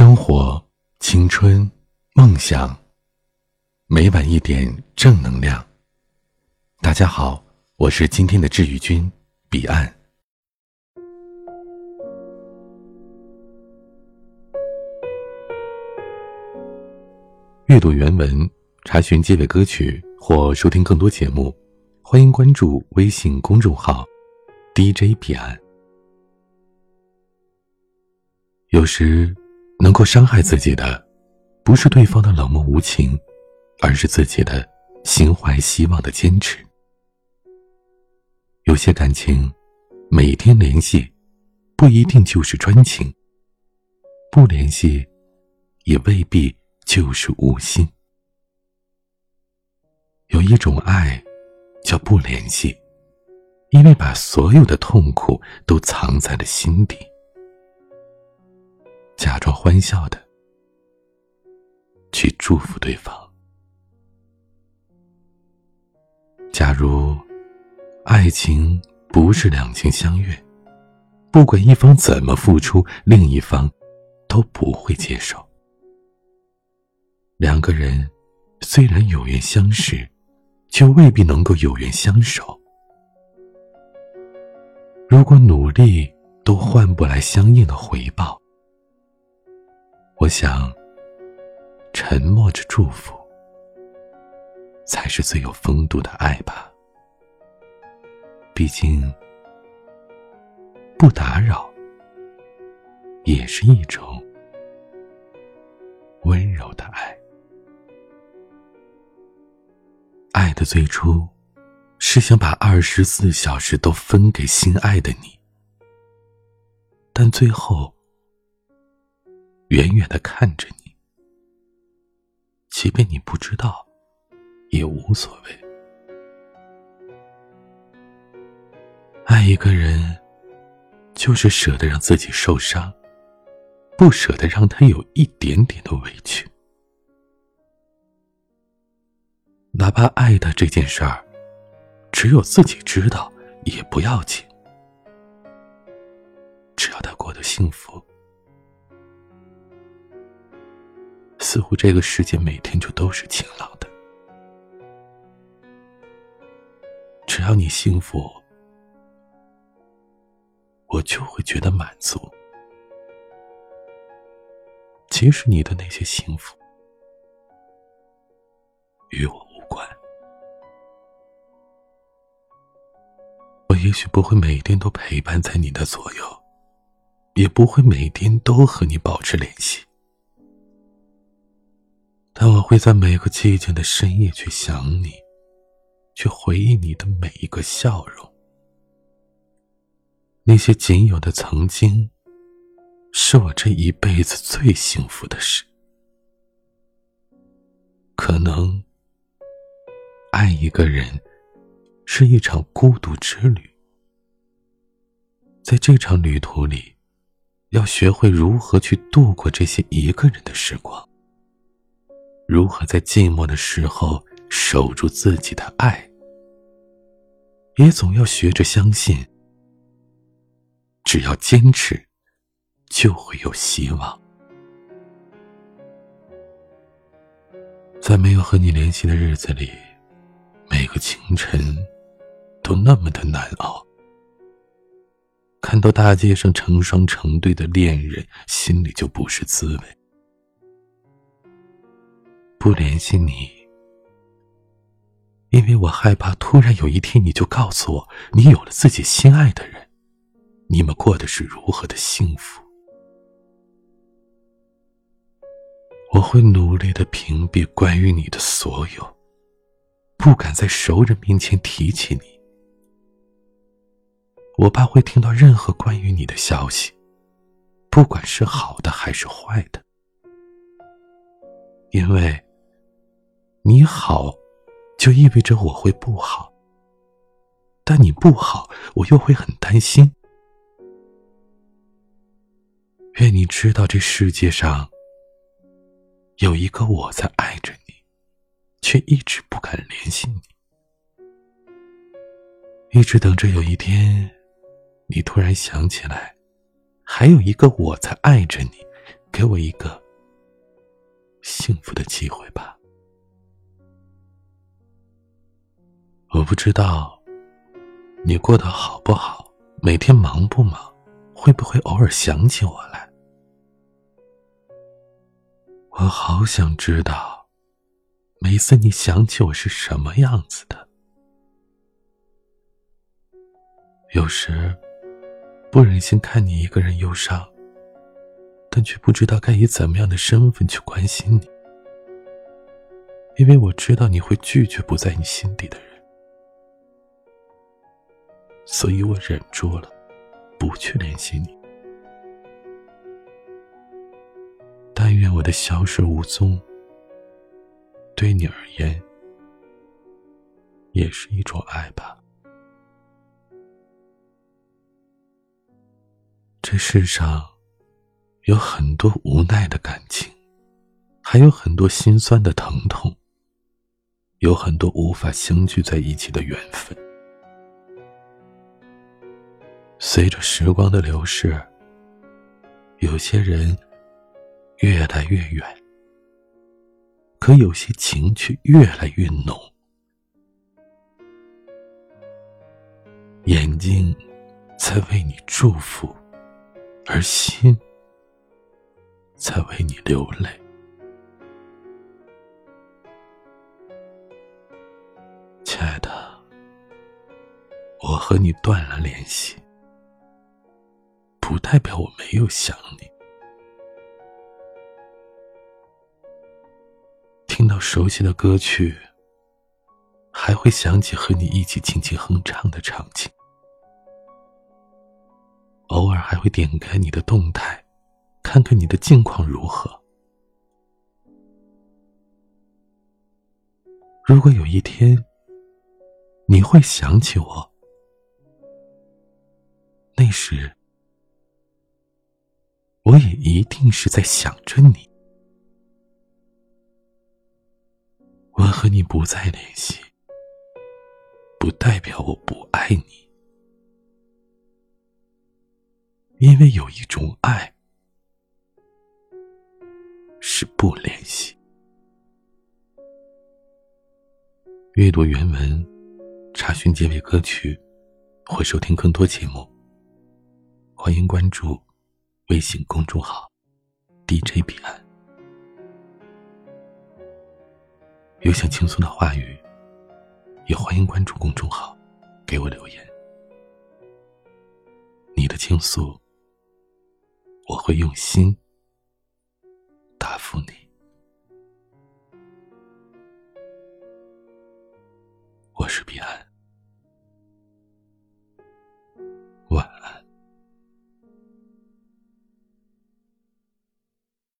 生活、青春、梦想，每晚一点正能量。大家好，我是今天的治愈君彼岸。阅读原文，查询结尾歌曲或收听更多节目，欢迎关注微信公众号 DJ 彼岸。有时。能够伤害自己的，不是对方的冷漠无情，而是自己的心怀希望的坚持。有些感情，每天联系，不一定就是专情；不联系，也未必就是无心。有一种爱，叫不联系，因为把所有的痛苦都藏在了心底。假装欢笑的去祝福对方。假如爱情不是两情相悦，不管一方怎么付出，另一方都不会接受。两个人虽然有缘相识，却未必能够有缘相守。如果努力都换不来相应的回报，我想，沉默着祝福，才是最有风度的爱吧。毕竟，不打扰，也是一种温柔的爱。爱的最初，是想把二十四小时都分给心爱的你，但最后。远远的看着你，即便你不知道，也无所谓。爱一个人，就是舍得让自己受伤，不舍得让他有一点点的委屈。哪怕爱他这件事儿，只有自己知道，也不要紧，只要他过得幸福。似乎这个世界每天就都是晴朗的，只要你幸福，我就会觉得满足。即使你的那些幸福与我无关，我也许不会每天都陪伴在你的左右，也不会每天都和你保持联系。但我会在每个寂静的深夜去想你，去回忆你的每一个笑容。那些仅有的曾经，是我这一辈子最幸福的事。可能，爱一个人，是一场孤独之旅。在这场旅途里，要学会如何去度过这些一个人的时光。如何在寂寞的时候守住自己的爱，也总要学着相信，只要坚持，就会有希望。在没有和你联系的日子里，每个清晨都那么的难熬。看到大街上成双成对的恋人，心里就不是滋味。不联系你，因为我害怕突然有一天你就告诉我你有了自己心爱的人，你们过的是如何的幸福。我会努力的屏蔽关于你的所有，不敢在熟人面前提起你。我怕会听到任何关于你的消息，不管是好的还是坏的，因为。你好，就意味着我会不好。但你不好，我又会很担心。愿你知道，这世界上有一个我在爱着你，却一直不敢联系你，一直等着有一天，你突然想起来，还有一个我在爱着你，给我一个幸福的机会吧。我不知道你过得好不好，每天忙不忙，会不会偶尔想起我来？我好想知道，每次你想起我是什么样子的。有时不忍心看你一个人忧伤，但却不知道该以怎么样的身份去关心你，因为我知道你会拒绝不在你心底的人。所以我忍住了，不去联系你。但愿我的消失无踪，对你而言，也是一种爱吧。这世上有很多无奈的感情，还有很多心酸的疼痛，有很多无法相聚在一起的缘分。随着时光的流逝，有些人越来越远，可有些情却越来越浓。眼睛在为你祝福，而心在为你流泪。亲爱的，我和你断了联系。不代表我没有想你。听到熟悉的歌曲，还会想起和你一起轻轻哼唱的场景。偶尔还会点开你的动态，看看你的近况如何。如果有一天你会想起我，那时。我也一定是在想着你。我和你不再联系，不代表我不爱你，因为有一种爱是不联系。阅读原文，查询结尾歌曲，或收听更多节目，欢迎关注。微信公众号 DJ 彼岸，有想倾诉的话语，也欢迎关注公众号给我留言。你的倾诉，我会用心答复你。我是彼岸。